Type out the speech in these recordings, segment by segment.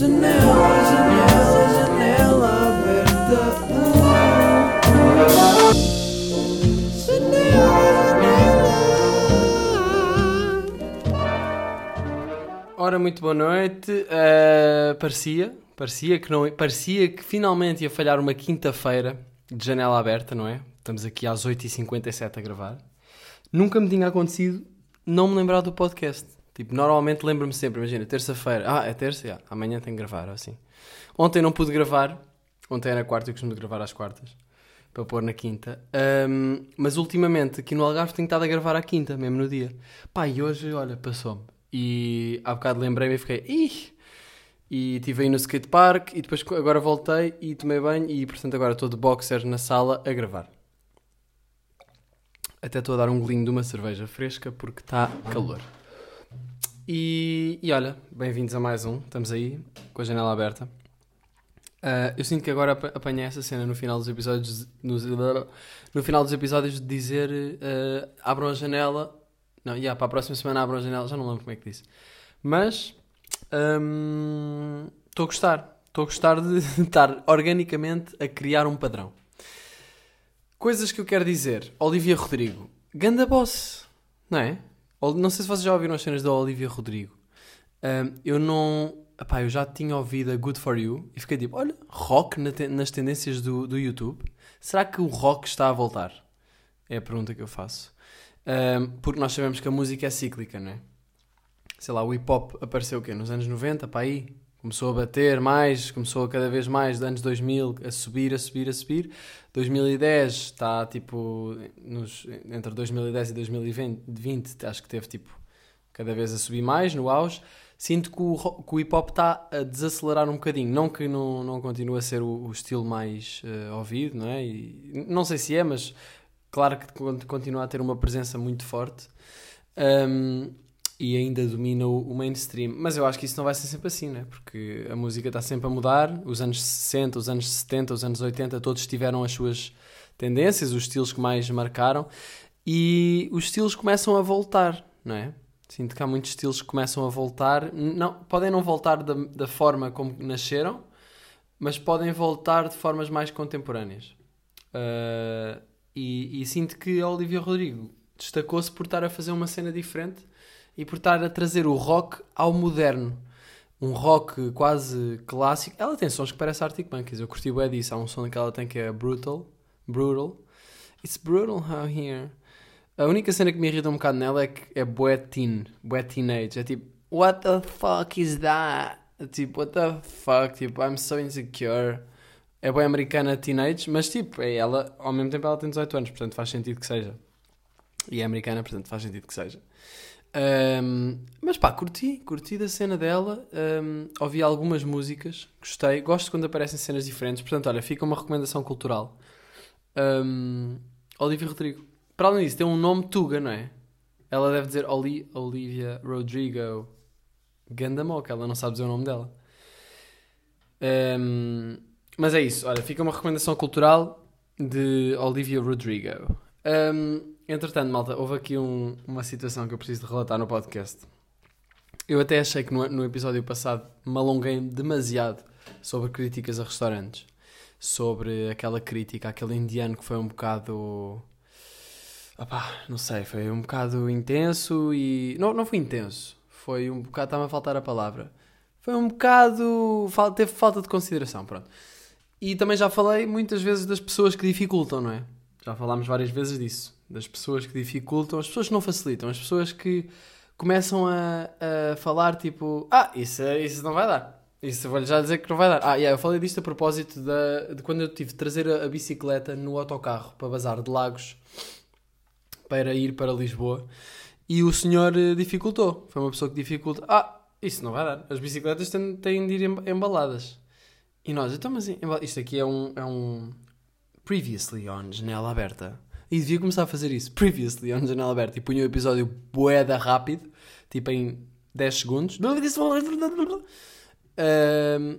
Janela, janela, janela aberta. Ora, muito boa noite. Uh, parecia, parecia que não, parecia que finalmente ia falhar uma quinta-feira de janela aberta, não é? Estamos aqui às 8h57 a gravar. Nunca me tinha acontecido não me lembrar do podcast. Tipo, normalmente lembro-me sempre, imagina, terça-feira, ah, é terça, yeah, amanhã tenho que gravar, assim. Ontem não pude gravar, ontem era quarta, eu costumo gravar às quartas, para pôr na quinta. Ahm, mas ultimamente, aqui no Algarve, tenho estado a gravar à quinta, mesmo no dia. Pá, e hoje, olha, passou-me. E há bocado lembrei-me e fiquei, ih! E estive aí no skatepark e depois agora voltei e tomei banho e portanto agora estou de boxer na sala a gravar. Até estou a dar um golinho de uma cerveja fresca porque está calor. E, e olha, bem-vindos a mais um. Estamos aí com a janela aberta. Ah, eu sinto que agora ap- apanhei essa cena no final dos episódios. no final dos episódios de dizer ah, abram a janela. Não, yeah, para a próxima semana abram a janela. Já não lembro como é que disse. Mas estou a gostar. Estou a gostar de estar organicamente a criar um padrão. Coisas que eu quero dizer. Olivia Rodrigo. Ganda boss. Não é? Não sei se vocês já ouviram as cenas da Olivia Rodrigo. Ahm, eu não... Epá, eu já tinha ouvido a Good For You e fiquei tipo, olha, rock na te- nas tendências do, do YouTube. Será que o rock está a voltar? É a pergunta que eu faço. Ahm, porque nós sabemos que a música é cíclica, não é? Sei lá, o hip hop apareceu o quê? Nos anos 90, para aí? Começou a bater mais, começou a cada vez mais, dos anos 2000, a subir, a subir, a subir. 2010 está tipo, nos, entre 2010 e 2020, acho que teve tipo, cada vez a subir mais, no auge. Sinto que o, que o hip hop está a desacelerar um bocadinho. Não que não, não continue a ser o, o estilo mais eh, ouvido, não é? E, não sei se é, mas claro que con- continua a ter uma presença muito forte. Um, e ainda domina o, mainstream. Mas eu acho que isso não vai ser sempre assim, né? Porque a música está sempre a mudar. Os anos 60, os anos 70, os anos 80, todos tiveram as suas tendências, os estilos que mais marcaram. E os estilos começam a voltar, não é? Sinto que há muitos estilos que começam a voltar. Não, podem não voltar da, da forma como nasceram, mas podem voltar de formas mais contemporâneas. Uh, e, e sinto que a Olivia Rodrigo destacou-se por estar a fazer uma cena diferente e por estar a trazer o rock ao moderno. Um rock quase clássico. Ela tem sons que parecem Arctic Monkeys. Eu curti bem disso. Há um som que ela tem que é Brutal. Brutal. It's brutal out here. A única cena que me irrita um bocado nela é que é bué teen. Bué teenage. É tipo, what the fuck is that? Tipo, what the fuck? Tipo, I'm so insecure. É bué americana teenage, mas tipo, é ela, ao mesmo tempo ela tem 18 anos, portanto faz sentido que seja. E é americana, portanto faz sentido que seja. Ahm, mas pá, curti, curti da cena dela. ahm, ouvi algumas músicas, gostei. Gosto quando aparecem cenas diferentes. Portanto, olha, fica uma recomendação cultural. Ahm, Olivia Rodrigo. Para além disso, tem um nome Tuga, não é? Ela deve dizer Oli, Olivia Rodrigo Gandamoca. Ela não sabe dizer o nome dela. Ahm, mas é isso, olha, fica uma recomendação cultural de Olivia Rodrigo. Ahm, entretanto, malta, houve aqui um- uma situação que eu preciso de relatar no podcast. Eu até achei que no, no episódio passado me alonguei demasiado sobre críticas a restaurantes. Sobre aquela crítica àquele indiano que foi um bocado. Opá, não sei, foi um bocado intenso e. Não, não foi intenso. Foi um bocado. Está-me a faltar a palavra. Foi um bocado. Teve falta de consideração, pronto. E também já falei muitas vezes das pessoas que dificultam, não é? Já falámos várias vezes disso. Das pessoas que dificultam, as pessoas que não facilitam, as pessoas que começam a, a falar tipo: Ah, isso, isso não vai dar. Isso vou-lhe já dizer que não vai dar. Ah, yeah, eu falei disto a propósito da, de quando eu tive de trazer a, a bicicleta no autocarro para bazar de Lagos para ir para Lisboa e o senhor eh, dificultou. Foi uma pessoa que dificulta. Ah, isso não vai dar. As bicicletas têm, têm de ir em- embaladas. E nós, então, mas isto aqui é um, é um previously on janela aberta. E devia começar a fazer isso, previously on janela aberta. E punha o episódio boeda rápido, tipo em 10 segundos. Ahm,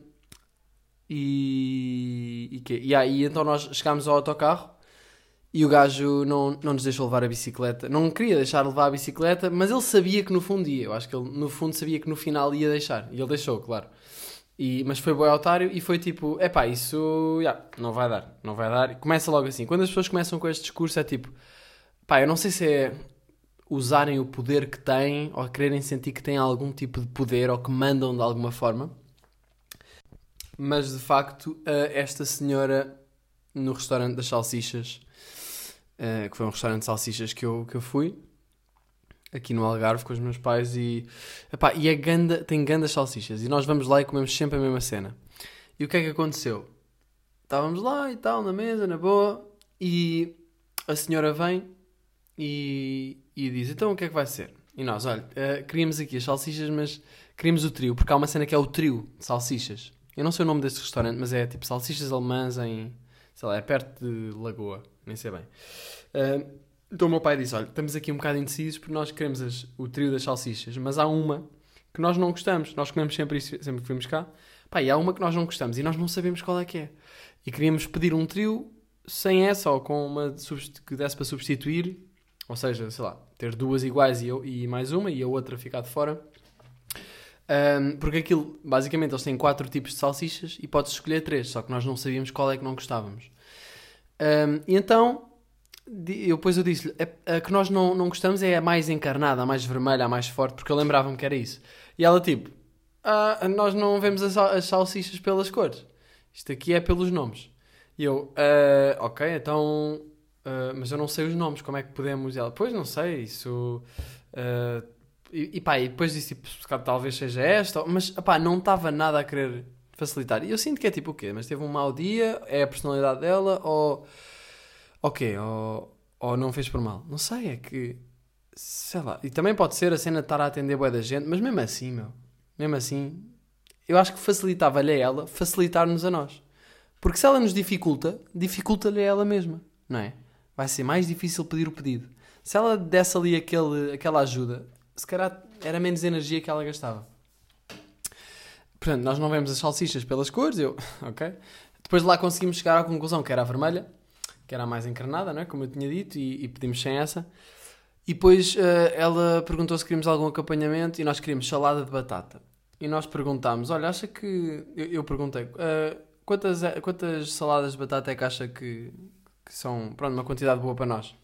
e, e, quê? e aí então nós chegámos ao autocarro e o gajo não, não nos deixou levar a bicicleta. Não queria deixar levar a bicicleta, mas ele sabia que no fundo ia. Eu acho que ele no fundo sabia que no final ia deixar. E ele deixou, claro. E, mas foi boi otário e foi tipo, epá, isso yeah, não vai dar, não vai dar. E começa logo assim. Quando as pessoas começam com este discurso é tipo, pá, eu não sei se é usarem o poder que têm ou quererem sentir que têm algum tipo de poder ou que mandam de alguma forma. Mas de facto, eh, esta senhora no restaurante das salsichas, eh, que foi um restaurante de salsichas que eu, que eu fui, aqui no Algarve com os meus pais e, epá, e é ganda, tem grandes salsichas e nós vamos lá e comemos sempre a mesma cena. E o que é que aconteceu? Estávamos lá e tal, na mesa, na boa, e a senhora vem e, e diz, então o que é que vai ser? E nós, olha, eh, queríamos aqui as salsichas, mas queríamos o trio, porque há uma cena que é o trio de salsichas. Eu não sei o nome desse restaurante, mas é tipo salsichas alemãs em, sei lá, é perto de Lagoa, nem sei bem. Eh, então o meu pai disse: Olha, estamos aqui um bocado indecisos porque nós queremos as- o trio das salsichas, mas há uma que nós não gostamos. Nós comemos sempre isso, sempre que vimos cá. Pá, e há uma que nós não gostamos e nós não sabemos qual é que é. E queríamos pedir um trio sem essa ou com uma que desse para substituir, ou seja, sei lá, ter duas iguais e, eu- e mais uma e a outra ficar de fora. Ahm, porque aquilo, basicamente, eles têm quatro tipos de salsichas e podes escolher três, só que nós não sabíamos qual é que não gostávamos. Ahm, e então, eu, depois eu disse-lhe, a, que nós não, não gostamos é a mais encarnada, a mais vermelha, a mais forte, porque eu lembrava-me que era isso. E ela tipo, "Ah, nós não vemos as, as salsichas pelas cores, isto aqui é pelos nomes. E eu, "Ah, ok, então, ah, mas eu não sei os nomes, como é que podemos? E ela, pois não sei, isso... ah, e, e pá, e depois disse tipo, talvez seja esta, mas pá, não estava nada a querer facilitar. E eu sinto que é tipo o quê? Mas teve um mau dia, é a personalidade dela, ou ok, ou, ou não fez por mal. Não sei, é que sei lá. E também pode ser a cena de estar a atender boa da gente, mas mesmo assim, meu, mesmo assim, eu acho que facilitava-lhe a ela facilitar-nos a nós. Porque se ela nos dificulta, dificulta-lhe a ela mesma, não é? Vai ser mais difícil pedir o pedido. Se ela desse ali aquele, aquela ajuda, se calhar era menos energia que ela gastava. Portanto, nós não vemos as salsichas pelas cores, eu, ok. Depois de lá conseguimos chegar à conclusão que era a vermelha, que era a mais encarnada, não é? como eu tinha dito, e, e pedimos sem essa. E depois eh, ela perguntou se queríamos algum acompanhamento e nós queríamos salada de batata. E nós perguntámos: olha, acha que. Eu, eu perguntei: eh, quantas, quantas saladas de batata é que acha que, que são. Pronto, uma quantidade boa para nós?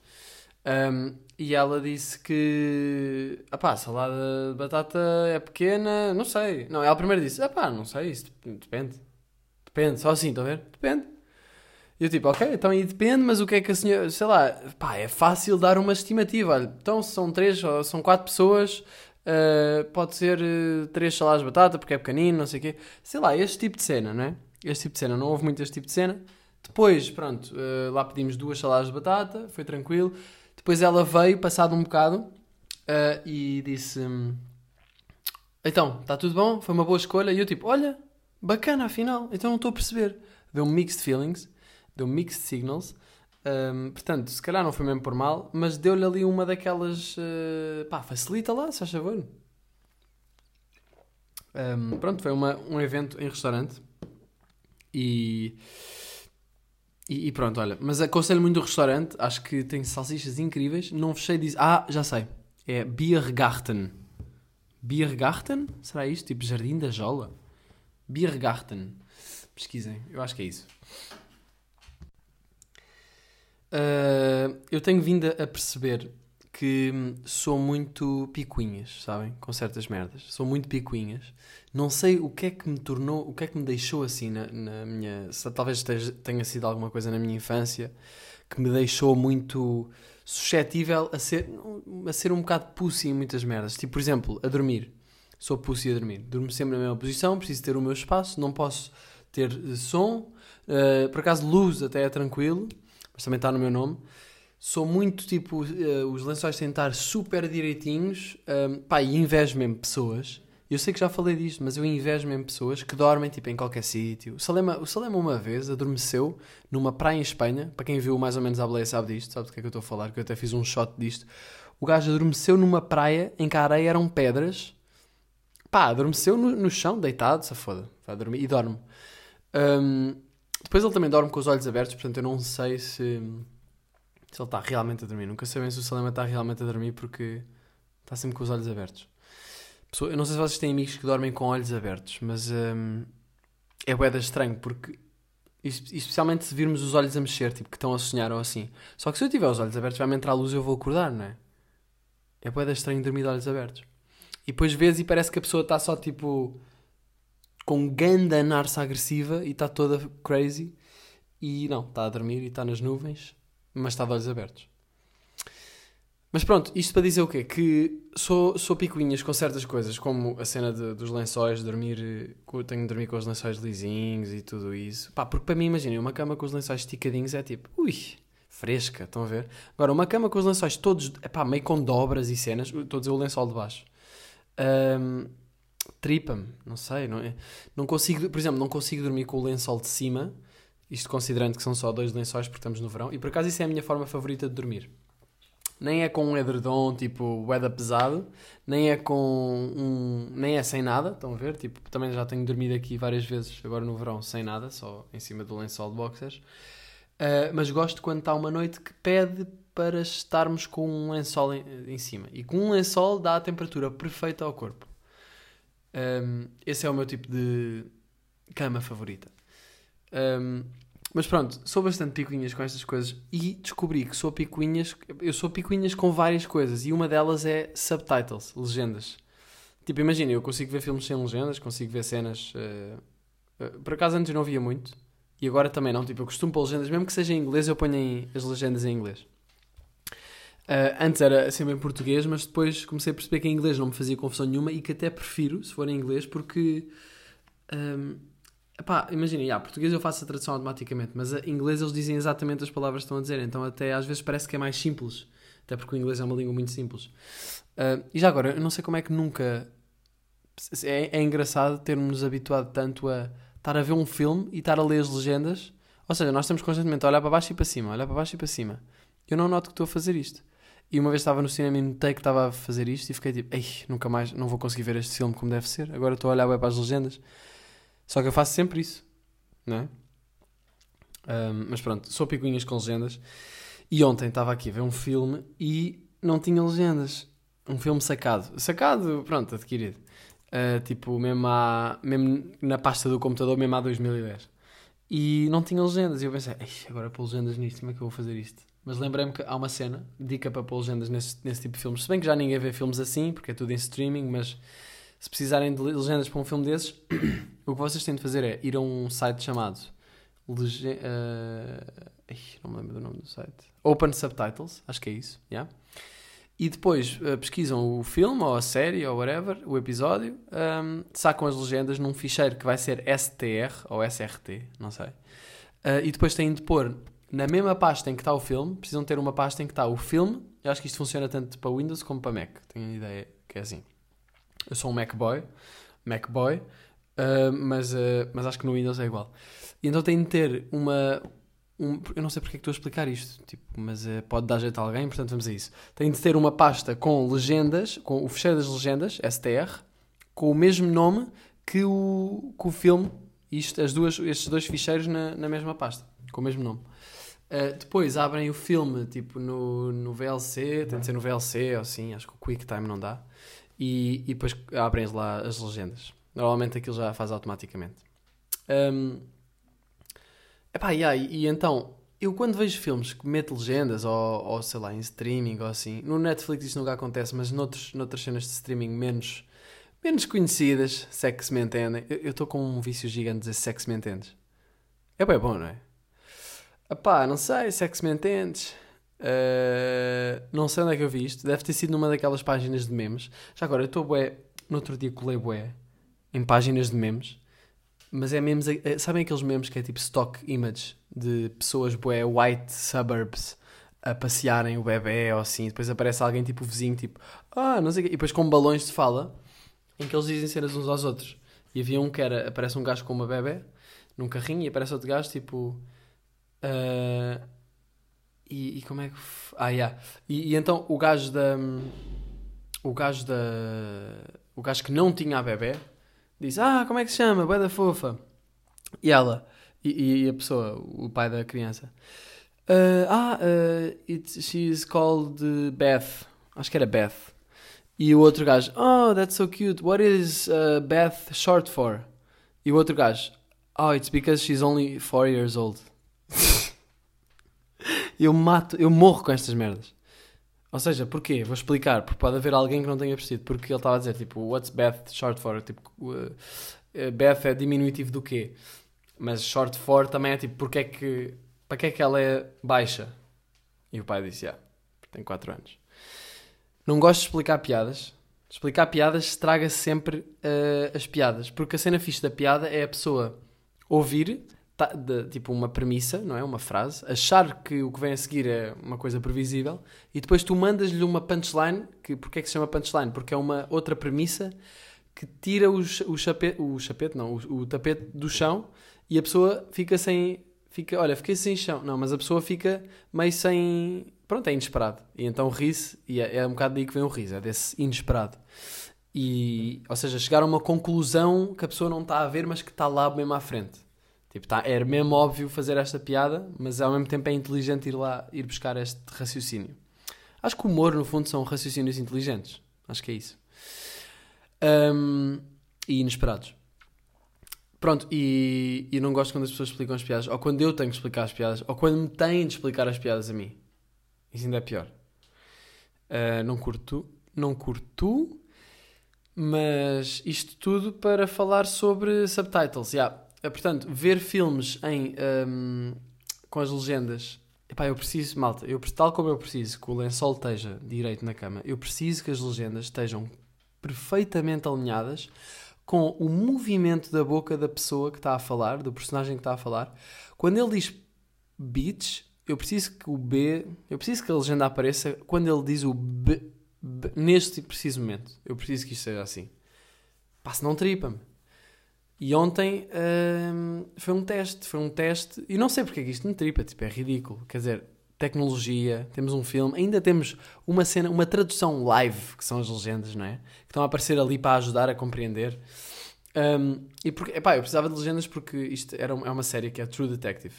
Ahm, e ela disse que. Ah pá, salada de batata é pequena, não sei. Não, ela primeiro disse: ah pá, não sei, isso dep- depende. Depende, só assim, estão a ver? Depende. Eu tipo, ok, então aí depende, mas o que é que a senhora. Sei lá, pá, é fácil dar uma estimativa. Então se são três ou são quatro pessoas, ah, pode ser eh, três saladas de batata porque é pequenino, não sei o quê. Sei lá, este tipo de cena, não é? Este tipo de cena, não houve muito este tipo de cena. Depois, pronto, eh, lá pedimos duas saladas de batata, foi tranquilo. Depois ela veio, passado um bocado, e disse: Então, está tudo bom? Foi uma boa escolha. E eu, tipo, olha, bacana afinal, então não estou a perceber. Deu-me mixed feelings, deu-me mixed signals. Hum, portanto, se calhar não foi mesmo por mal, mas deu-lhe ali uma daquelas. eh, pá, facilita lá, se faz favor. Hum, pronto, foi uma, um evento em restaurante e. E, e pronto, olha, mas aconselho muito o restaurante, acho que tem salsichas incríveis. Não fechei diz Ah, já sei. É Biergarten. Biergarten? Será isto? Tipo Jardim da Jola? Biergarten. Pesquisem, eu acho que é isso. Ah, eu tenho vindo a perceber que sou muito picuinhas, sabem? Com certas merdas. Sou muito picuinhas. Não sei o que é que me tornou, o que é que me deixou assim na, na minha. Talvez tenha sido alguma coisa na minha infância que me deixou muito suscetível a ser, a ser um bocado pussy em muitas merdas. Tipo, por exemplo, a dormir. Sou pussy a dormir. Durmo sempre na mesma posição, preciso ter o meu espaço, não posso ter som. Eh, por acaso, luz até é tranquilo, mas também está no meu nome. Sou muito tipo, eh, os lençóis têm de estar super direitinhos. Um, pá, e invejo mesmo pessoas. Eu sei que já falei disto, mas eu invejo mesmo pessoas que dormem tipo, em qualquer sítio. O Salema, o Salema uma vez adormeceu numa praia em Espanha. Para quem viu mais ou menos a Baleia sabe disto, sabe do que é que eu estou a falar, que eu até fiz um shot disto. O gajo adormeceu numa praia em que a areia eram pedras. Pá, adormeceu no, no chão, deitado, se foda. Vai dormir e dorme. Um, depois ele também dorme com os olhos abertos, portanto eu não sei se, se ele está realmente a dormir. Nunca sabem se o Salema está realmente a dormir porque está sempre com os olhos abertos. Pessoa- eu não sei se vocês têm amigos que dormem com olhos abertos, mas hum, é boeda estranho, porque es- especialmente se virmos os olhos a mexer, tipo, que estão a sonhar ou assim. Só que se eu tiver os olhos abertos, vai-me entrar a luz e eu vou acordar, não é? É boeda estranho dormir de olhos abertos. E depois vês e parece que a pessoa está só tipo com ganda narça agressiva e está toda crazy. E não, está a dormir e está nas nuvens, mas está de olhos abertos. Mas pronto, isto para dizer o quê? Que sou, sou picuinhas com certas coisas, como a cena de- dos lençóis, dormir, tenho de dormir com os lençóis lisinhos e tudo isso. Pá, porque para mim, imaginem, uma cama com os lençóis esticadinhos é tipo, ui, fresca, estão a ver? Agora, uma cama com os lençóis todos, epá, meio com dobras e cenas, estou a dizer o lençol de baixo. Ahm, Tripa-me, não sei, não, é? não consigo, por exemplo, não consigo dormir com o lençol de cima, isto considerando que são só dois lençóis porque estamos no verão, e por acaso isso é a minha forma favorita de dormir. Nem é com um edredom, tipo, weather pesado, nem é com um. nem é sem nada, estão a ver? Tipo, também já tenho dormido aqui várias vezes, agora no verão, sem nada, só em cima do lençol de boxers. Uh, mas gosto quando está uma noite que pede para estarmos com um lençol em, em cima. E com um lençol dá a temperatura perfeita ao corpo. Um, esse é o meu tipo de cama favorita. Um, mas pronto, sou bastante picuinhas com estas coisas e descobri que sou picuinhas. Eu sou picuinhas com várias coisas e uma delas é subtitles, legendas. Tipo, imagina, eu consigo ver filmes sem legendas, consigo ver cenas. uh, por acaso antes não via muito e agora também não. Tipo, eu costumo pôr legendas, mesmo que seja em inglês, eu ponho as legendas em inglês. Uh, antes era sempre em português, mas depois comecei a perceber que em inglês não me fazia confusão nenhuma e que até prefiro, se for em inglês, porque. Um, imagina, yeah, português eu faço a tradução automaticamente, mas em inglês eles dizem exatamente as palavras que estão a dizer, então até às vezes parece que é mais simples, até porque o inglês é uma língua muito simples. Uh, e já agora, eu não sei como é que nunca. É, é engraçado termos habituado tanto a estar a ver um filme e estar a ler as legendas. Ou seja, nós estamos constantemente a olhar para baixo e para cima, olhar para baixo e para cima. Eu não noto que estou a fazer isto. E uma vez estava no cinema e notei que estava a fazer isto e fiquei tipo, ei, nunca mais, não vou conseguir ver este filme como deve ser. Agora estou a olhar bem para as legendas. Só que eu faço sempre isso, não é? Ahm, mas pronto, sou picuinhas com legendas. E ontem estava aqui a ver um filme e não tinha legendas. Um filme sacado. Sacado, pronto, adquirido. Ah, tipo, mesmo, há, mesmo na pasta do computador, mesmo há 2010. E não tinha legendas. E eu pensei, "Ei, agora pôr legendas nisto, como é que eu vou fazer isto? Mas lembrei-me que há uma cena, dica para pôr legendas nesse, nesse tipo de filmes. Se bem que já ninguém vê filmes assim, porque é tudo em streaming, mas se precisarem de legendas para um filme desses, o que vocês têm de fazer é ir a um site chamado Lege- eh, ai, não me lembro do nome do site. Open Subtitles, acho que é isso, yeah? E depois eh, pesquisam o filme ou a série ou whatever, o episódio, ahm, sacam as legendas num ficheiro que vai ser STR ou SRT, não sei. Ah, e depois têm de pôr na mesma pasta em que está o filme, precisam ter uma pasta em que está o filme. Eu acho que isto funciona tanto para Windows como para Mac. Tenho a ideia que é assim. Eu sou um Mac Boy, Mac Boy, ah, mas, ah, mas acho que no Windows é igual. E então têm de ter uma. um- eu não sei porque é que estou a explicar isto, tipo, mas ah, pode dar jeito a alguém, portanto vamos a isso. Têm de ter uma pasta com legendas, com o fecheiro das legendas, STR, com o mesmo nome que o, que o filme, isto, as duas, estes dois ficheiros na, na mesma pasta, com o mesmo nome. Uh, depois abrem o filme tipo no, no VLC, tem de ser no VLC ou assim, acho que o QuickTime não dá. E, e depois abrem lá as legendas. Normalmente aquilo já faz automaticamente. Um, epá, yeah, e, e então, eu quando vejo filmes que meto legendas, ou, ou sei lá, em streaming ou assim, no Netflix isso nunca acontece, mas noutros, noutras cenas de streaming menos, menos conhecidas, se é que se me entendem, eu estou com um vício gigante de dizer se é que se me entendes. É bem bom, não é? Epá, não sei, se é que se me entendes. Uh, não sei onde é que eu vi isto. Deve ter sido numa daquelas páginas de memes. Já agora, eu estou bué. No outro dia colei bué em páginas de memes. Mas é memes. eh, Sabem aqueles memes que é tipo stock image de pessoas bué white suburbs a passearem o bebê ou assim. Depois aparece alguém tipo o vizinho, tipo, ah, não sei o quê. E depois com balões de fala em que eles dizem cenas uns aos outros. E havia um que era: aparece um gajo com uma bebê num carrinho e aparece outro gajo tipo. Ah, e, e como é que. Ah, yeah. E, e então o gajo da. O gajo da. O gajo que não tinha a bebê diz: Ah, como é que se chama? Bué da fofa. E ela. E, e a pessoa, o pai da criança. "Ah, ah, uh, it's, she's called uh, Beth. Acho que era Beth. E o outro gajo: Oh, that's so cute. What is uh, Beth short for? E o outro gajo: Oh, it's because she's only four years old. Eu mato, eu morro com estas merdas. Ou seja, porquê? Vou explicar, porque pode haver alguém que não tenha percebido. Porque ele estava a dizer, tipo, what's Beth short for? Tipo, uh, uh, Beth é diminutivo do quê? Mas short for também é tipo, porque é que, para que é que ela é baixa? E o pai disse, ah, tem 4 anos. Não gosto de explicar piadas. Explicar piadas estraga sempre uh, as piadas. Porque a cena fixe da piada é a pessoa ouvir, de, tipo uma premissa, não é? Uma frase, achar que o que vem a seguir é uma coisa previsível e depois tu mandas-lhe uma punchline, que porque é que se chama punchline? Porque é uma outra premissa que tira o, o chapete, o chapete não, o, o tapete do chão e a pessoa fica sem, fica, olha, fiquei sem chão, não, mas a pessoa fica meio sem, pronto, é inesperado e então ri-se e é, é um bocado daí que vem o riso, é desse inesperado. E, ou seja, chegar a uma conclusão que a pessoa não está a ver, mas que está lá mesmo à frente. Tipo, tá, era mesmo óbvio fazer esta piada, mas ao mesmo tempo é inteligente ir lá, ir buscar este raciocínio. Acho que o humor, no fundo, são raciocínios inteligentes. Acho que é isso. Ahm, e inesperados. Pronto, e, e não gosto quando as pessoas explicam as piadas, ou quando eu tenho que explicar as piadas, ou quando me têm de explicar as piadas a mim. Isso ainda é pior. Ah, não curto, não curto, mas isto tudo para falar sobre subtitles. Yeah. Eh, Portanto, ver filmes em, ahm, com as legendas. Epá, eu preciso, malta, eu, tal como eu preciso que o lençol esteja direito na cama, eu preciso que as legendas estejam perfeitamente alinhadas com o movimento da boca da pessoa que está a falar, do personagem que está a falar. Quando ele diz beach, eu preciso que o B, eu preciso que a legenda apareça quando ele diz o B, B neste preciso momento. Eu preciso que isto seja assim. Pá, senão tripa-me. E ontem hum, foi um teste, foi um teste, e não sei porque é que isto me tripa, tipo, é ridículo. Quer dizer, tecnologia, temos um filme, ainda temos uma cena, uma tradução live, que são as legendas, não é? Que estão a aparecer ali para ajudar a compreender. Hum, e porque, epá, eu precisava de legendas porque isto era, um- é uma série que é True Detective.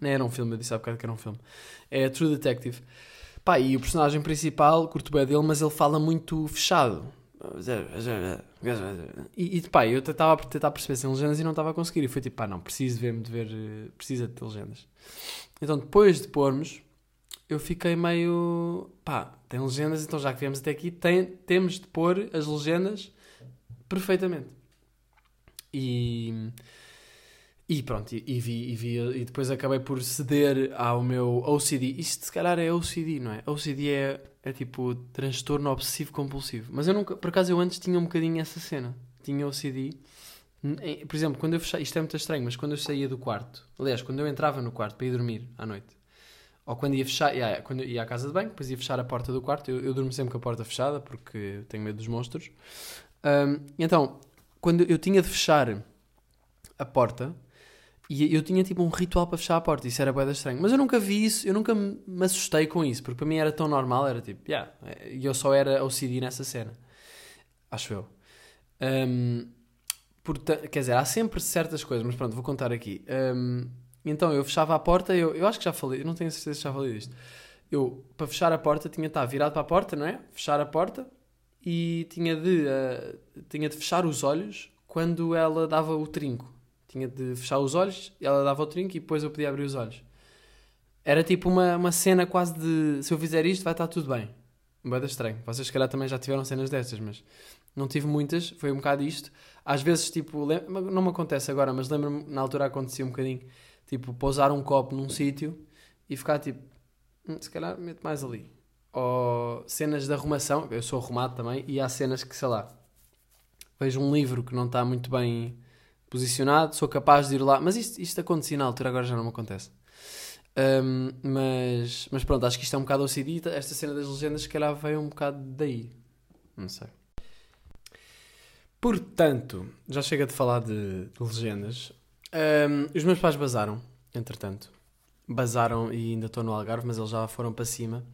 Não era um filme, eu disse há bocado que era um filme. É True Detective. Pá, e o personagem principal, curto bem dele, mas ele fala muito fechado. E, e pá, eu estava a tentar perceber sem legendas e não estava a conseguir. E foi tipo, pá, não, preciso ver-me de ver, eh, precisa de ter legendas. Então depois de pormos, eu fiquei meio, pá, tem legendas, então já que viemos até aqui, tem, temos de pôr as legendas perfeitamente. E, e pronto, e, e vi, e vi, e depois acabei por ceder ao meu OCD. Isto se calhar é OCD, não é? OCD é, é tipo transtorno obsessivo compulsivo. Mas eu nunca, por acaso eu antes tinha um bocadinho essa cena. Tinha OCD. Por exemplo, quando eu fechava, isto é muito estranho, mas quando eu saía do quarto, aliás, quando eu entrava no quarto para ir dormir à noite, ou quando ia fechar, yeah, quando ia à casa de banho, depois ia fechar a porta do quarto, eu, eu durmo sempre com a porta fechada porque tenho medo dos monstros. Ahm, então, quando eu tinha de fechar a porta, e eu tinha tipo um ritual para fechar a porta, isso era bem estranho. Mas eu nunca vi isso, eu nunca me assustei com isso, porque para mim era tão normal, era tipo, yeah, e eu só era OCD nessa cena. Acho eu. Ahm, porta- quer dizer, há sempre certas coisas, mas pronto, vou contar aqui. Ahm, então eu fechava a porta, eu, eu acho que já falei, eu não tenho certeza se já falei disto. Eu, para fechar a porta, tinha de estar virado para a porta, não é? Fechar a porta e tinha de, ah, tinha de fechar os olhos quando ela dava o trinco. Tinha de fechar os olhos, ela dava o trinco e depois eu podia abrir os olhos. Era tipo uma, uma cena quase de se eu fizer isto vai estar tudo bem. Bada estranho. Vocês se calhar também já tiveram cenas destas, mas não tive muitas, foi um bocado isto. Às vezes, tipo, não me acontece agora, mas lembro-me, na altura acontecia um bocadinho, tipo, pousar um copo num sítio e ficar tipo, "Hum, se calhar meto mais ali. Ou cenas de arrumação, eu sou arrumado também, e há cenas que, sei lá, vejo um livro que não está muito bem posicionado, sou capaz de ir lá, mas isto, isto acontecia na altura, agora já não me acontece. Hum, mas, mas pronto, acho que isto é um bocado OCD. Esta cena das legendas, se calhar, veio um bocado daí. Não sei. Portanto, já chega de falar de, de legendas. Hum, os meus pais basaram, entretanto. Basaram e ainda estou no Algarve, mas eles já foram para cima.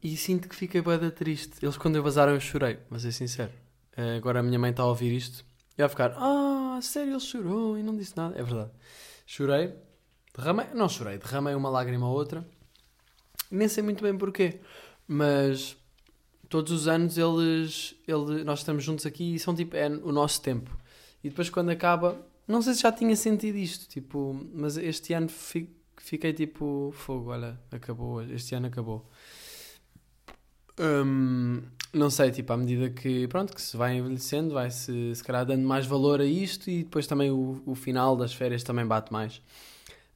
E sinto que fiquei bem triste. Eles, quando eu basaram, eu chorei, vou ser sincero. Eh, agora a minha mãe está a ouvir isto e vai ficar: Ah, sério, ele chorou e não disse nada. É verdade. Chorei, derramei, não chorei, derramei uma lágrima ou outra. Nem sei muito bem porquê, mas todos os anos eles, ele, nós estamos juntos aqui e são tipo, é o nosso tempo. E depois quando acaba, não sei se já tinha sentido isto, tipo, mas este ano fi- fiquei tipo, fogo, olha, acabou, este ano acabou. Hum, não sei, tipo, à medida que, pronto, que se vai envelhecendo, vai-se, se calhar, dando mais valor a isto e depois também o, o final das férias também bate mais.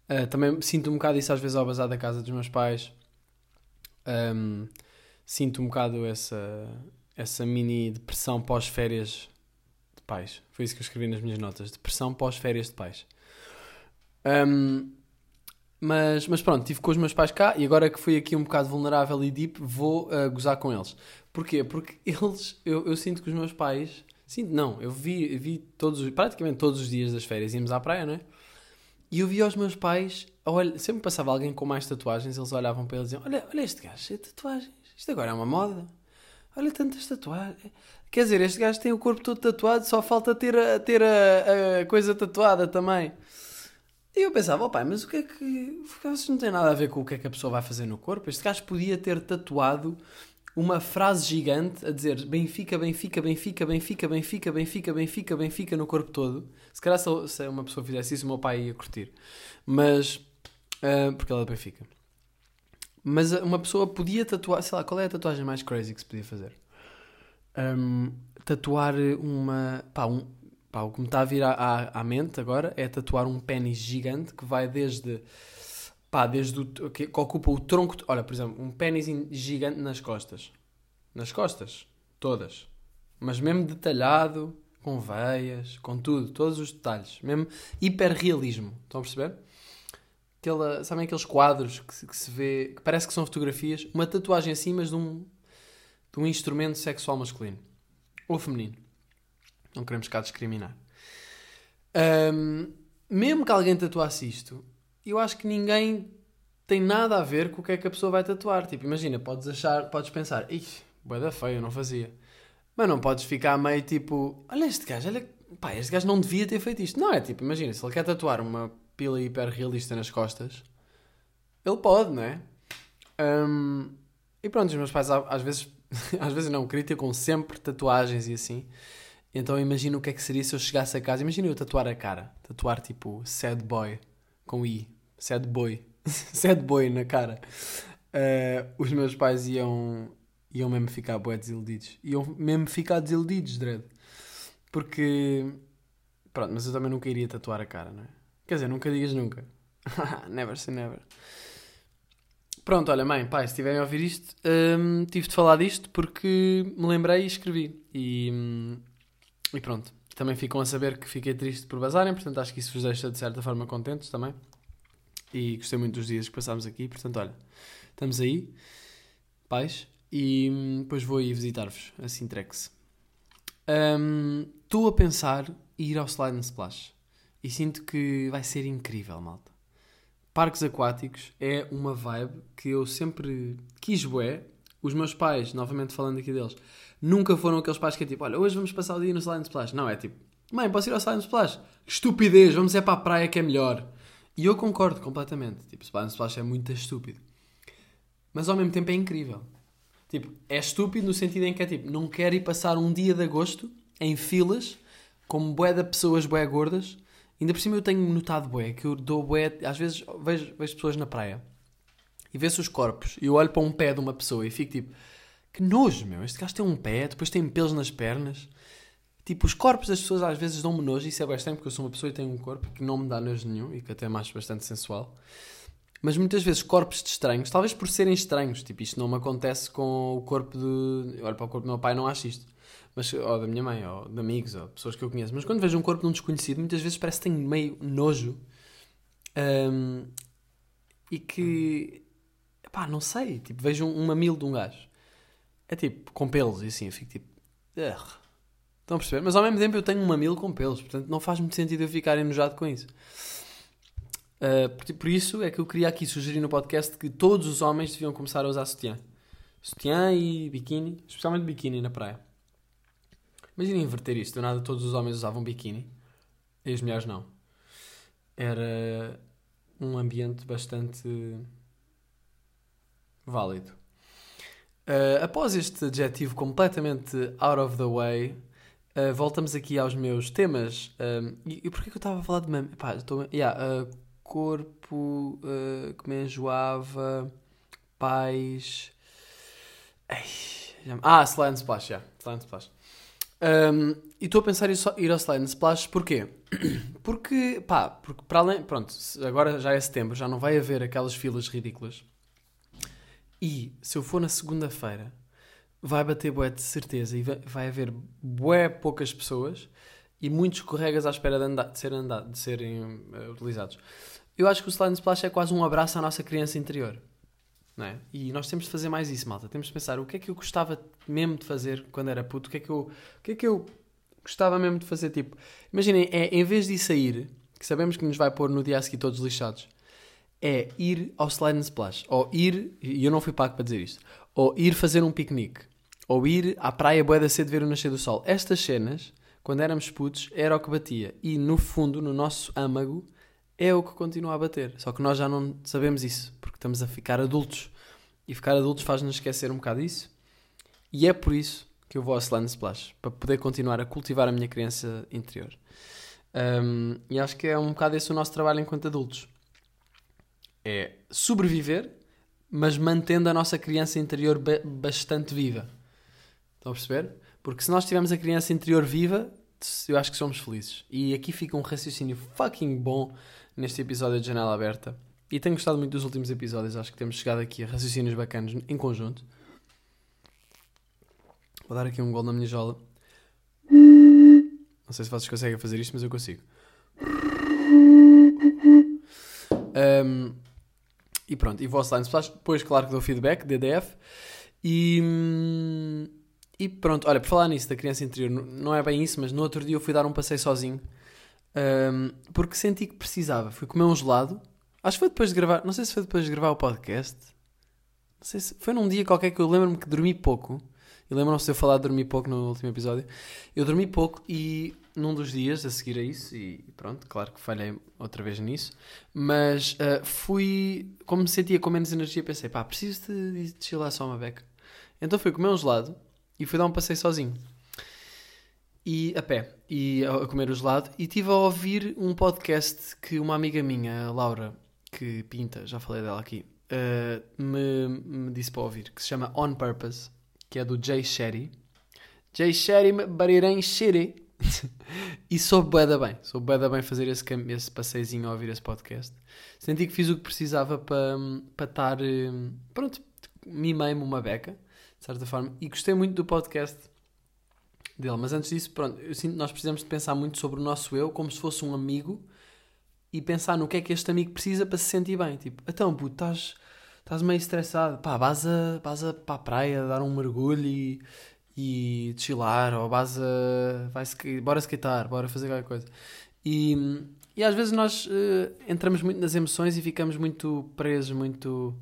Ah, também sinto um bocado isso às vezes ao bazar da casa dos meus pais. Hum, sinto um bocado essa, essa mini depressão pós-férias de pais. Foi isso que eu escrevi nas minhas notas. Depressão pós-férias de pais. Hum, mas, mas pronto, estive com os meus pais cá e agora que fui aqui um bocado vulnerável e deep, vou ah, gozar com eles. Porquê? Porque eles, eu, eu sinto que os meus pais, sinto, não, eu vi, vi todos, os- praticamente todos os dias das férias, íamos à praia, não é? E eu vi aos meus pais, olha, sempre passava alguém com mais tatuagens, eles olhavam para eles e diziam: Olha, olha este gajo, cheio de tatuagens, isto agora é uma moda. Olha tantas tatuagens. Quer dizer, este gajo tem o corpo todo tatuado, só falta ter a, ter a, a coisa tatuada também. E eu pensava, oh pai, mas o que é que. Isso não tem nada a ver com o que é que a pessoa vai fazer no corpo. Este gajo podia ter tatuado uma frase gigante a dizer Benfica, Benfica, Benfica, Benfica, Benfica, Benfica, Benfica, Benfica no corpo todo. Se calhar se, uma pessoa fizesse isso, o meu pai ia curtir. Mas. ah, porque ela é Benfica. Mas uma pessoa podia tatuar. Sei lá, qual é a tatuagem mais crazy que se podia fazer? Ahm, tatuar uma. Pá, um, pá, o que me está a vir à, à, à mente agora é tatuar um pênis gigante que vai desde. Pá, desde o. que, que ocupa o tronco. Olha, por exemplo, um pênis gigante nas costas. Nas costas. Todas. Mas mesmo detalhado, com veias, com tudo, todos os detalhes. Mesmo hiperrealismo. Estão a perceber? Aquela, sabem aqueles quadros que se, que se vê, que parece que são fotografias? Uma tatuagem assim, mas de um, de um instrumento sexual masculino. Ou feminino. Não queremos cá discriminar. Ahm, mesmo que alguém tatuasse isto, eu acho que ninguém tem nada a ver com o que é que a pessoa vai tatuar. Tipo, imagina, podes achar, podes pensar, ih, bué da feia, não fazia. Mas não podes ficar meio tipo, olha este gajo, olha, pá, este gajo não devia ter feito isto. Não é tipo, imagina, se ele quer tatuar uma pila hiper realista nas costas, ele pode, não é? Ahm, e pronto, os meus pais às vezes, às vezes não, criticam sempre tatuagens e assim. Então imagina o que é que seria se eu chegasse a casa. Imagina eu tatuar a cara. Tatuar tipo sad boy com I. Sad boy. sad boy na cara. Ah, os meus pais iam, iam mesmo ficar bué desiludidos. Iam mesmo ficar desiludidos, Dredd. Porque. Pronto, mas eu também nunca iria tatuar a cara, não é? Quer dizer, nunca digas nunca. never say never. Pronto, olha, mãe, pai, se estiverem a ouvir isto, hum, tive de falar disto porque me lembrei e escrevi. E, hum, e pronto. Também ficam a saber que fiquei triste por vazarem, portanto acho que isso vos deixa de certa forma contentes também. E gostei muito dos dias que passámos aqui, portanto, olha, estamos aí, pais, e hum, depois vou aí visitar-vos, assim treque-se. Hum, Estou a pensar ir ao Slide and Splash e sinto que vai ser incrível, malta. Parques aquáticos é uma vibe que eu sempre quis bué. Os meus pais, novamente falando aqui deles, nunca foram aqueles pais que é tipo, olha, hoje vamos passar o dia no Slide and Splash. Não, é tipo, mãe, posso ir ao Slide and Splash? Que estupidez, vamos é para a praia que é melhor. E eu concordo completamente. Tipo, Slide and Splash é muito estúpido. Mas ao mesmo tempo é incrível. Tipo, é estúpido no sentido em que é tipo, não quero ir passar um dia de agosto em filas, com bué de pessoas bué gordas. Ainda por cima eu tenho notado bué, que eu dou bué, às vezes vejo, vejo pessoas na praia e vê-se os corpos e eu olho para um pé de uma pessoa e fico tipo, que nojo, meu, este gajo tem um pé, depois tem pelos nas pernas. Tipo, os corpos das pessoas às vezes dão-me nojo, isso é bastante porque eu sou uma pessoa e tenho um corpo que não me dá nojo nenhum e que até acho bastante sensual. Mas muitas vezes corpos de estranhos, talvez por serem estranhos, tipo, isto não me acontece com o corpo de. Eu olho para o corpo do meu pai e não acho isto. Mas, ou da minha mãe, ou de amigos, ou de pessoas que eu conheço. Mas quando vejo um corpo de um desconhecido, muitas vezes parece que tenho meio nojo. Ahm, e que. Pá, não sei. Tipo, vejo um, um mamilo de um gajo. É tipo, com pelos e assim, eu fico tipo. "Ugh." Estão a perceber? Mas ao mesmo tempo eu tenho um mamilo com pelos, portanto não faz muito sentido eu ficar enojado com isso. Uh, por, por isso é que eu queria aqui sugerir no podcast que todos os homens deviam começar a usar sutiã. Sutiã e biquíni, especialmente biquíni na praia. Imagina inverter isto, do nada todos os homens usavam biquíni e as mulheres não. Era um ambiente bastante válido. Uh, após este adjetivo completamente out of the way, Uh, voltamos aqui aos meus temas. Um, e, e porquê que eu estava a falar de meme? Pá, estou... Yeah, uh, corpo que me enjoava, pais... Ai, já ah, Slide and Splash, já. Slide and Splash. Um, e estou a pensar em ir ao Slide Splash, porquê? Porque, pá, porque para além... Pronto, agora já é setembro, já não vai haver aquelas filas ridículas. E se eu for na segunda-feira, vai bater bué de certeza e vai, haver bué poucas pessoas e muitos escorregas à espera de, andar, de, ser de serem eh, utilizados. Eu acho que o Slide Splash é quase um abraço à nossa criança interior. Não é? E nós temos de fazer mais isso, malta. Temos de pensar o que é que eu gostava mesmo de fazer quando era puto, o que é que eu, o que é que eu gostava mesmo de fazer. Tipo, imaginem, é em vez de sair, que sabemos que nos vai pôr no dia a seguir todos lixados, é ir ao Slide and Splash, ou ir, e eu não fui pago para dizer isto, ou ir fazer um piquenique, ou ir à praia boeda cedo ver o nascer do sol. Estas cenas, quando éramos putos, era o que batia. E no fundo, no nosso âmago, é o que continua a bater. Só que nós já não sabemos isso, porque estamos a ficar adultos. E ficar adultos faz-nos esquecer um bocado isso. E é por isso que eu vou ao Slime Splash, para poder continuar a cultivar a minha criança interior. Um, e acho que é um bocado esse o nosso trabalho enquanto adultos. É sobreviver, mas mantendo a nossa criança interior ba- bastante viva. Estão a perceber? Porque se nós tivermos a criança interior viva, eu acho que somos felizes. E aqui fica um raciocínio fucking bom neste episódio de Janela Aberta. E tenho gostado muito dos últimos episódios. Acho que temos chegado aqui a raciocínios bacanas em conjunto. Vou dar aqui um gol na minha jola. Não sei se vocês conseguem fazer isto, mas eu consigo. Um, e pronto, e vou Splash. Depois, claro que dou feedback, DDF. E, e pronto, olha, por falar nisso da criança interior, não é bem isso, mas no outro dia eu fui dar um passeio sozinho. um, porque senti que precisava. Fui comer um gelado. Acho que foi depois de gravar. Não sei se foi depois de gravar o podcast. Não sei se foi num dia qualquer que eu lembro-me que dormi pouco. E lembram-se de eu falar de dormir pouco no último episódio. Eu dormi pouco e num dos dias a seguir a isso, e pronto, claro que falhei outra vez nisso, mas ah, fui, como me sentia com menos energia, pensei, pá, preciso de, de chilar só uma beca. Então fui comer um gelado e fui dar um passeio sozinho. E a pé, e a, comer o gelado, e estive a ouvir um podcast que uma amiga minha, Laura, que pinta, já falei dela aqui, ah, me, me disse para ouvir, que se chama On Purpose, que é do Jay Shetty. Jay Shetty, Barirém Shetty. e soube bué bem, soube bué bem fazer esse, esse passeizinho a ouvir esse podcast. Senti que fiz o que precisava para para estar, eh, pronto, mimei-me uma beca, de certa forma, e gostei muito do podcast dele. Mas antes disso, pronto, eu sinto que nós precisamos de pensar muito sobre o nosso eu, como se fosse um amigo, e pensar no que é que este amigo precisa para se sentir bem. Tipo, então, puto, estás, estás meio estressado, pá, vas, a, a, para a praia dar um mergulho e, e chilar, ou vas a, vai sk- bora skatear, bora fazer qualquer coisa. E, e às vezes nós eh, entramos muito nas emoções e ficamos muito presos, muito.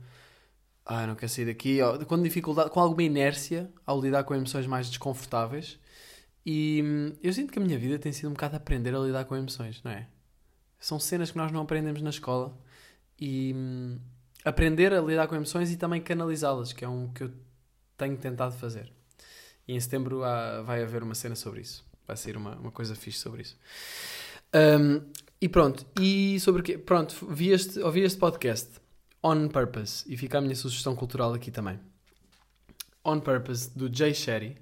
Ah, não quero sair daqui. Ou, com dificuldade, com alguma inércia ao lidar com emoções mais desconfortáveis. E eu sinto que a minha vida tem sido um bocado aprender a lidar com emoções, não é? São cenas que nós não aprendemos na escola. E hum, aprender a lidar com emoções e também canalizá-las, que é um que eu tenho tentado fazer. E em setembro há- vai haver uma cena sobre isso. Vai ser uma, uma coisa fixe sobre isso. Um, e pronto, e sobre o quê? Pronto, vi este, ouvi este podcast On Purpose e fica a minha sugestão cultural aqui também. On Purpose, do Jay Shetty.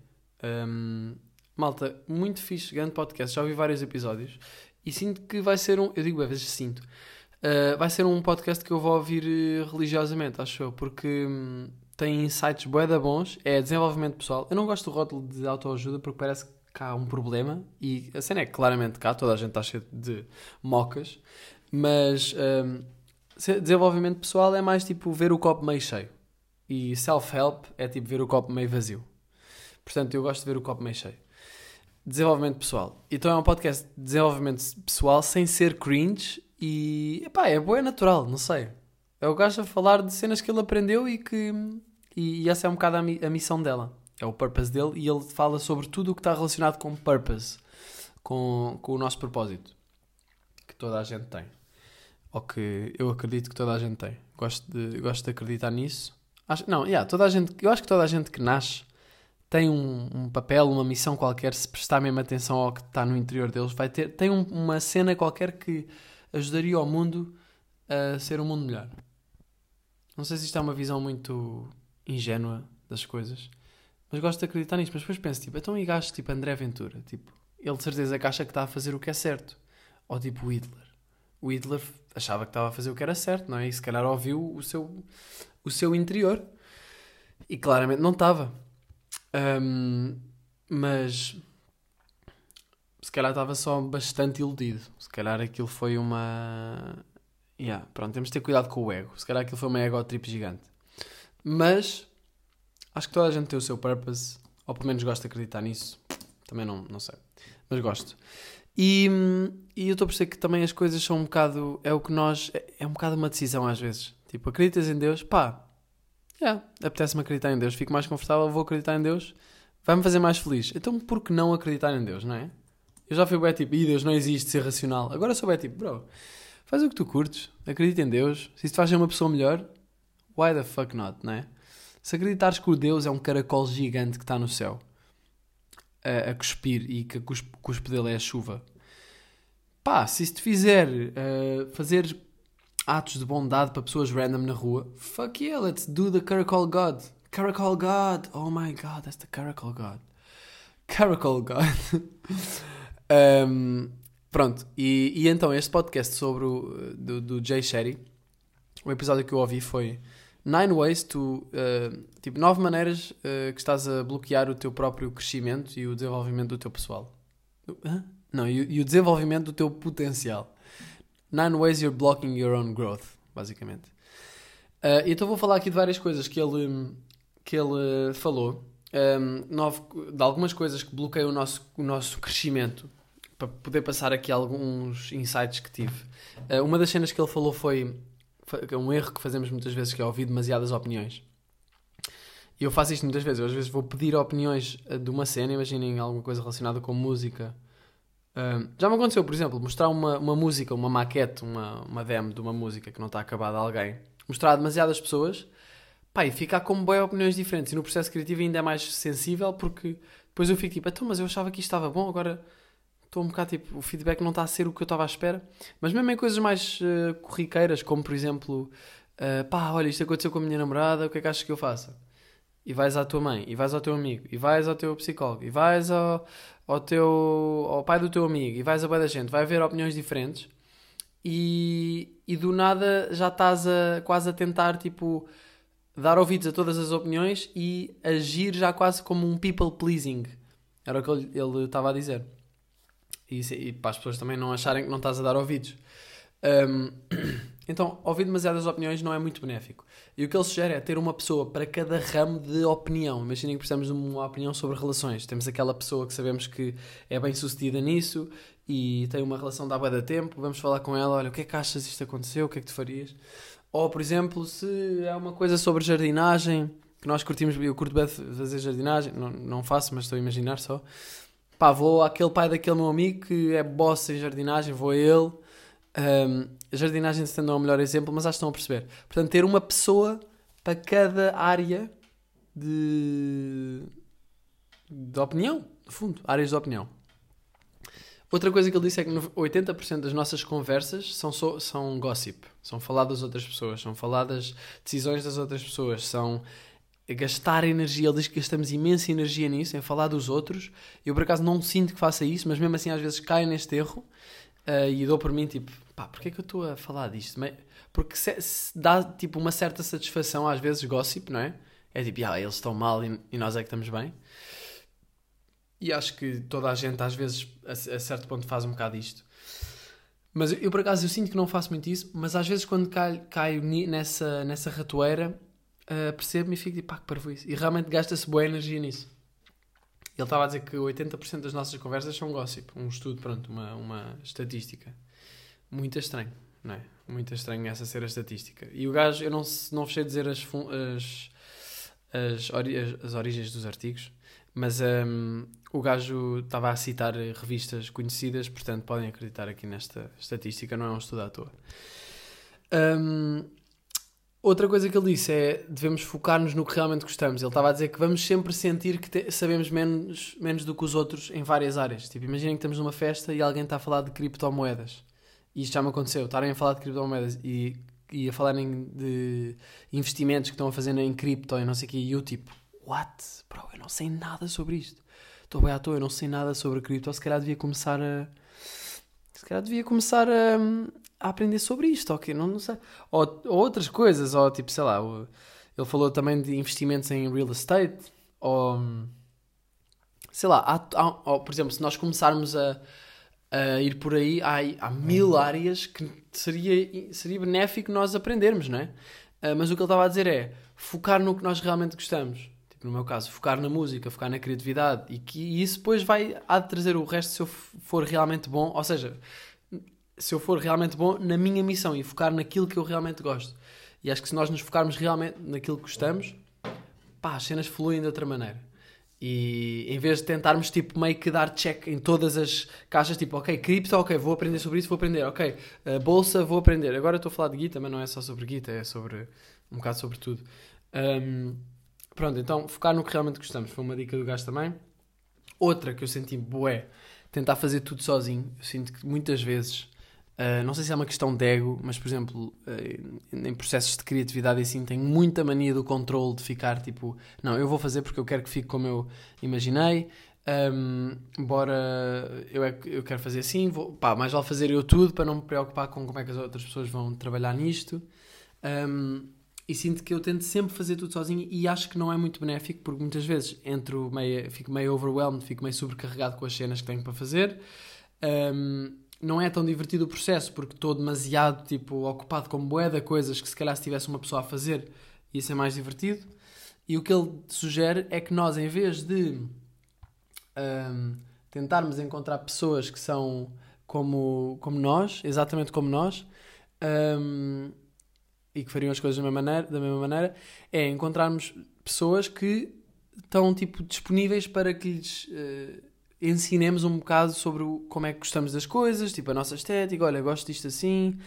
Um, malta, muito fixe, grande podcast. Já ouvi vários episódios e sinto que vai ser um. Eu digo às vezes sinto. uh, vai ser um podcast que eu vou ouvir eh, religiosamente, acho eu, porque hum, tem insights boeda bons, é desenvolvimento pessoal. Eu não gosto do rótulo de autoajuda porque parece que há um problema e a cena é claramente cá toda a gente está cheia de mocas, mas hum, se- desenvolvimento pessoal é mais tipo ver o copo meio cheio e self-help é tipo ver o copo meio vazio. Portanto, eu gosto de ver o copo meio cheio. Desenvolvimento pessoal. Então é um podcast de desenvolvimento pessoal sem ser cringe e epá, é boa, é natural, não sei. É o gajo a falar de cenas que ele aprendeu e que. E, e essa é um bocado a, a missão dela. É o purpose dele e ele fala sobre tudo o que está relacionado com purpose, com, com o nosso propósito, que toda a gente tem. Ou que eu acredito que toda a gente tem. Gosto de, gosto de acreditar nisso. Acho, não, yeah, toda a gente, eu acho que toda a gente que nasce tem um, um papel, uma missão qualquer, se prestar mesmo atenção ao que está no interior deles, vai ter, tem um- uma cena qualquer que ajudaria ao mundo a ser um mundo melhor. Não sei se isto é uma visão muito ingênua das coisas, mas gosto de acreditar nisto. Mas depois penso, tipo, então e gajos tipo André Ventura, tipo, ele de certeza que acha que está a fazer o que é certo. Ou tipo o Hitler. O Hitler achava que estava a fazer o que era certo, não é? E se calhar ouviu o seu, o seu interior. E claramente não estava. Ahm, mas se calhar estava só bastante iludido. Se calhar aquilo foi uma. Yeah, pronto, temos de ter cuidado com o ego. Se calhar aquilo foi uma ego trip gigante. Mas acho que toda a gente tem o seu purpose, ou pelo menos gosta de acreditar nisso. Também não, não sei. Mas gosto. E, e eu estou a perceber que também as coisas são um bocado. É o que nós. É, é um bocado uma decisão às vezes. Tipo, acreditas em Deus? Pá, yeah, apetece-me acreditar em Deus. Fico mais confortável, vou acreditar em Deus. Vai-me fazer mais feliz. Então por que não acreditar em Deus, não é? Eu já fui bem tipo, Ih, Deus não existe, ser racional. Agora sou bem tipo, bro, faz o que tu curtes, acredita em Deus. Se isso te faz ser uma pessoa melhor, why the fuck not, não é? Se acreditares que o Deus é um caracol gigante que está no céu a, a cuspir e que a cuspe, cuspe dele é a chuva, pá, se isso te fizer eh, fazer atos de bondade para pessoas random na rua, fuck yeah, let's do the caracol God. Caracol God, oh my god, that's the caracol God. Caracol God. Um, pronto, e, e então este podcast sobre o, do, do Jay Shetty, o episódio que eu ouvi foi Nine Ways to. uh, tipo, nove maneiras uh, que estás a bloquear o teu próprio crescimento e o desenvolvimento do teu pessoal. Hã? Não, e, e o desenvolvimento do teu potencial. Nine Ways You're Blocking Your Own Growth, basicamente. Uh, então vou falar aqui de várias coisas que ele, que ele falou. Um, nove, de algumas coisas que bloqueiam o nosso, o nosso crescimento para poder passar aqui alguns insights que tive. Uh, uma das cenas que ele falou foi, foi um erro que fazemos muitas vezes que é ouvir demasiadas opiniões. E eu faço isto muitas vezes. Eu às vezes vou pedir opiniões uh, de uma cena, imaginem alguma coisa relacionada com música. Já me aconteceu, por exemplo, mostrar uma, uma música, uma maquete, uma, uma demo de uma música que não está acabada a alguém. Mostrar a demasiadas pessoas pá, e ficar com boas opiniões diferentes. E no processo criativo ainda é mais sensível porque depois eu fico tipo, então, mas eu achava que isto estava bom, agora estou um bocado tipo, o feedback não está a ser o que eu estava à espera. Mas mesmo em coisas mais eh, corriqueiras, como por exemplo, eh, pá, olha, isto aconteceu com a minha namorada, o que é que achas que eu faça? E vais à tua mãe, e vais ao teu amigo, e vais ao teu psicólogo, e vais ao, ao teu ao pai do teu amigo, e vais a boa da gente, vai haver opiniões diferentes. E, e do nada já estás a, quase a tentar tipo dar ouvidos a todas as opiniões e agir já quase como um people pleasing. Era o que ele estava a dizer. E, e para as pessoas também não acharem que não estás a dar ouvidos. Hum, então, ouvir demasiadas opiniões não é muito benéfico. E o que ele sugere é ter uma pessoa para cada ramo de opinião. Imaginem que precisamos de uma opinião sobre relações. Temos aquela pessoa que sabemos que é bem sucedida nisso e tem uma relação bué de tempo. Vamos falar com ela: olha, o que é que achas isto aconteceu? O que é que tu farias? Ou, por exemplo, se é uma coisa sobre jardinagem, que nós curtimos, eu curto bem fazer jardinagem, não, não faço, mas estou a imaginar só. Pá, vou àquele pai daquele meu amigo que é boss em jardinagem, vou a ele. Um, jardinagem se não é o melhor exemplo, mas acho que estão a perceber. Portanto, ter uma pessoa para cada área de, de opinião, no fundo, áreas de opinião. Outra coisa que ele disse é que no- 80% das nossas conversas são, só- são gossip. São falar das outras pessoas, são falar das decisões das outras pessoas, são gastar energia. Ele diz que gastamos imensa energia nisso, em falar dos outros. Eu, por acaso, não sinto que faça isso, mas mesmo assim, às vezes caio neste erro ah, e dou por mim, tipo, pá, porquê é que eu estou a falar disto? Porque se- se dá, tipo, uma certa satisfação, às vezes, gossip, não é? É tipo, ah, eles estão mal e, e nós é que estamos bem. E acho que toda a gente, às vezes, a, a certo ponto, faz um bocado isto. Mas eu, por acaso, eu sinto que não faço muito isso, mas às vezes, quando caio, caio nessa, nessa ratoeira, ah, percebo-me e fico tipo, pá, que parvo isso. E realmente gasta-se boa energia nisso. Ele estava a dizer que 80% das nossas conversas são gossip. Um estudo, pronto, uma, uma estatística. Muito estranho, não é? Muito estranho essa ser a estatística. E o gajo, eu não, não fechei a dizer as, as, as, ori- as- origens dos artigos, mas hum, o gajo estava a citar revistas conhecidas, portanto podem acreditar aqui nesta estatística, não é um estudo à toa. Hum, Outra coisa que ele disse é devemos focar-nos no que realmente gostamos. Ele estava a dizer que vamos sempre sentir que te- sabemos menos, menos do que os outros em várias áreas. Tipo, imaginem que estamos numa festa e alguém está a falar de criptomoedas. E isto já me aconteceu. Estarem a falar de criptomoedas e, e a falarem de investimentos que estão a fazer em cripto e não sei o quê. E eu tipo, what? Bro, eu não sei nada sobre isto. Estou bem à toa, eu não sei nada sobre cripto. Se calhar devia começar a... Se calhar devia começar a, a aprender sobre isto, ok? Não, não sei. Ou, ou outras coisas, ou tipo, sei lá, ele falou também de investimentos em real estate, ou sei lá, há, há- ou, por exemplo, se nós começarmos a, a ir por aí, há, há mil áreas que seria, seria benéfico nós aprendermos, não é? Ah, mas o que ele estava a dizer é focar no que nós realmente gostamos. Tipo, no meu caso, focar na música, focar na criatividade e que e isso depois vai há de trazer o resto se eu for realmente bom, ou seja, se eu for realmente bom na minha missão e focar naquilo que eu realmente gosto. E acho que se nós nos focarmos realmente naquilo que gostamos, pá, as cenas fluem de outra maneira. E em vez de tentarmos tipo meio que dar check em todas as caixas, tipo, ok, cripto, ok, vou aprender sobre isso, vou aprender, ok, bolsa, vou aprender. Agora estou a falar de guita, mas não é só sobre guita, é sobre um bocado sobre tudo. Um, pronto, então focar no que realmente gostamos foi uma dica do gajo também. Outra que eu senti bué, tentar fazer tudo sozinho. Eu sinto que muitas vezes, uh, não sei se é uma questão de ego, mas por exemplo, uh, em processos de criatividade assim, tenho muita mania do controle de ficar tipo, não, eu vou fazer porque eu quero que fique como eu imaginei. Um, bora, eu, é, eu quero fazer assim, vou, pá, mais vale fazer eu tudo para não me preocupar com como é que as outras pessoas vão trabalhar nisto. Um, e sinto que eu tento sempre fazer tudo sozinho e acho que não é muito benéfico porque muitas vezes entro meio, fico meio overwhelmed, fico meio sobrecarregado com as cenas que tenho para fazer. Um, não é tão divertido o processo porque estou demasiado tipo, ocupado com boeda coisas que se calhar se tivesse uma pessoa a fazer ia ser mais divertido. E o que ele sugere é que nós, em vez de um, tentarmos encontrar pessoas que são como, como nós, exatamente como nós, um, e que fariam as coisas da mesma maneira, da mesma maneira é encontrarmos pessoas que estão tipo, disponíveis para que lhes eh, ensinemos um bocado sobre como é que gostamos das coisas, tipo a nossa estética, olha, gosto disto assim,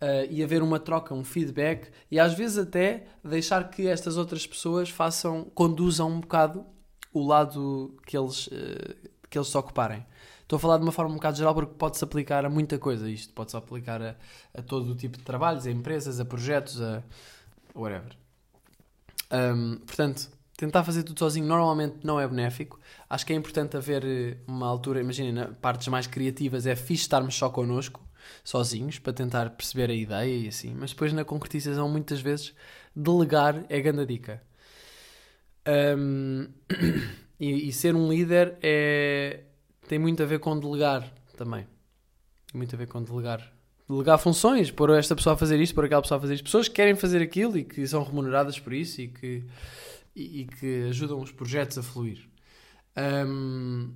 eh, e haver uma troca, um feedback, e às vezes até deixar que estas outras pessoas façam, conduzam um bocado o lado que eles, eh, que eles se ocuparem. Estou a falar de uma forma um bocado geral porque pode-se aplicar a muita coisa isto. Pode-se aplicar a, a todo o tipo de trabalhos, a empresas, a projetos, a whatever. Um, portanto, tentar fazer tudo sozinho normalmente não é benéfico. Acho que é importante haver eh, uma altura, imaginem, partes mais criativas é fixe estarmos só connosco, sozinhos, para tentar perceber a ideia e assim. Mas depois na concretização, muitas vezes, delegar é grande dica. Um, e, e ser um líder é, tem muito a ver com delegar também. Tem muito a ver com delegar. Delegar funções, pôr esta pessoa a fazer isto, pôr aquela pessoa a fazer isto. Pessoas que querem fazer aquilo e que são remuneradas por isso e que, e, que ajudam os projetos a fluir. Um,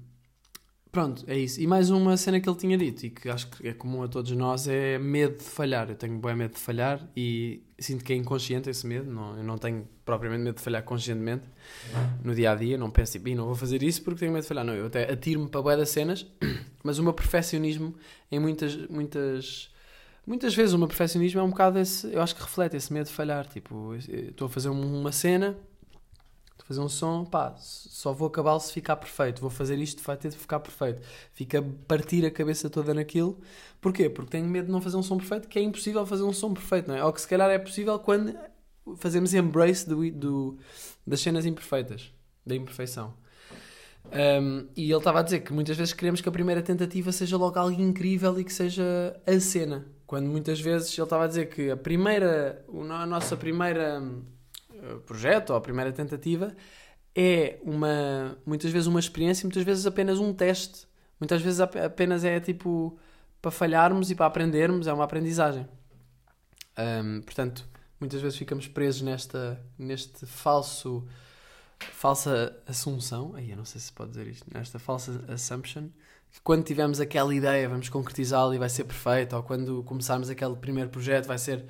pronto, é isso. E mais uma cena que ele tinha dito e que acho que é comum a todos nós é medo de falhar. Eu tenho bem medo de falhar e sinto que é inconsciente esse medo. Não, eu não tenho propriamente medo de falhar conscientemente no dia a dia. Não penso, tipo, "Ih, não vou fazer isso porque tenho medo de falhar. Não, eu até atiro-me para bué das cenas, mas o meu perfeccionismo em muitas, muitas, muitas vezes o meu perfeccionismo é um bocado esse, eu acho que reflete esse medo de falhar. Tipo, estou a fazer um- uma cena, estou a fazer um som, pá, só vou acabá-lo se ficar perfeito. Vou fazer isto, vai ter de ficar perfeito. Fica a partir a cabeça toda naquilo. Porquê? Porque tenho medo de não fazer um som perfeito, que é impossível fazer um som perfeito, não é? Ou que se calhar é possível quando fazemos embrace do, do, das cenas imperfeitas, da imperfeição. Um, e ele estava a dizer que muitas vezes queremos que a primeira tentativa seja logo algo incrível e que seja a cena. Quando muitas vezes ele estava a dizer que a primeira, a nossa primeira projeto ou a primeira tentativa é uma, muitas vezes uma experiência, muitas vezes apenas um teste. Muitas vezes ap- apenas é tipo para falharmos e para aprendermos, é uma aprendizagem. Um, portanto, muitas vezes ficamos presos nesta, neste falso falsa assunção, aí eu não sei se pode dizer isto, nesta falsa assumption, que quando tivermos aquela ideia vamos concretizá-la e vai ser perfeito, ou quando começarmos aquele primeiro projeto vai ser,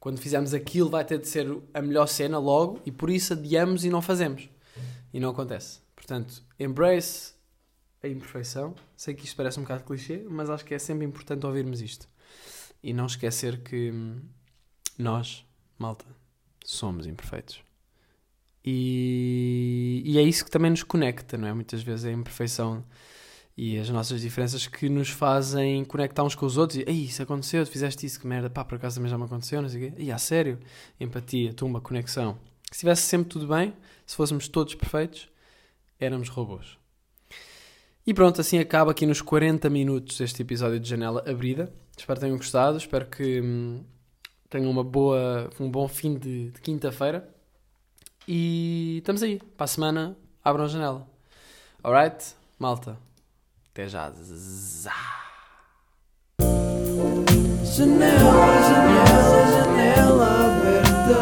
quando fizermos aquilo vai ter de ser a melhor cena logo, e por isso adiamos e não fazemos. E não acontece. Portanto, embrace a imperfeição. Sei que isto parece um bocado clichê, mas acho que é sempre importante ouvirmos isto. E não esquecer que nós, malta, Somos imperfeitos. E, e é isso que também nos conecta, não é? Muitas vezes é a imperfeição e as nossas diferenças que nos fazem conectar uns com os outros. E, Ei, isso aconteceu, tu fizeste isso, que merda, pá, por acaso também já me aconteceu, não sei o quê. E, a sério, empatia, tumba, conexão. Se estivesse sempre tudo bem, se fôssemos todos perfeitos, éramos robôs. E pronto, assim acaba aqui nos 40 minutos este episódio de Janela Abrida. Espero que tenham gostado, espero que hum, tenham uma boa, um bom fim de, de quinta-feira. E estamos aí, para a semana, abram a janela. Alright? Malta. Até já. Janela, janela, janela aberta.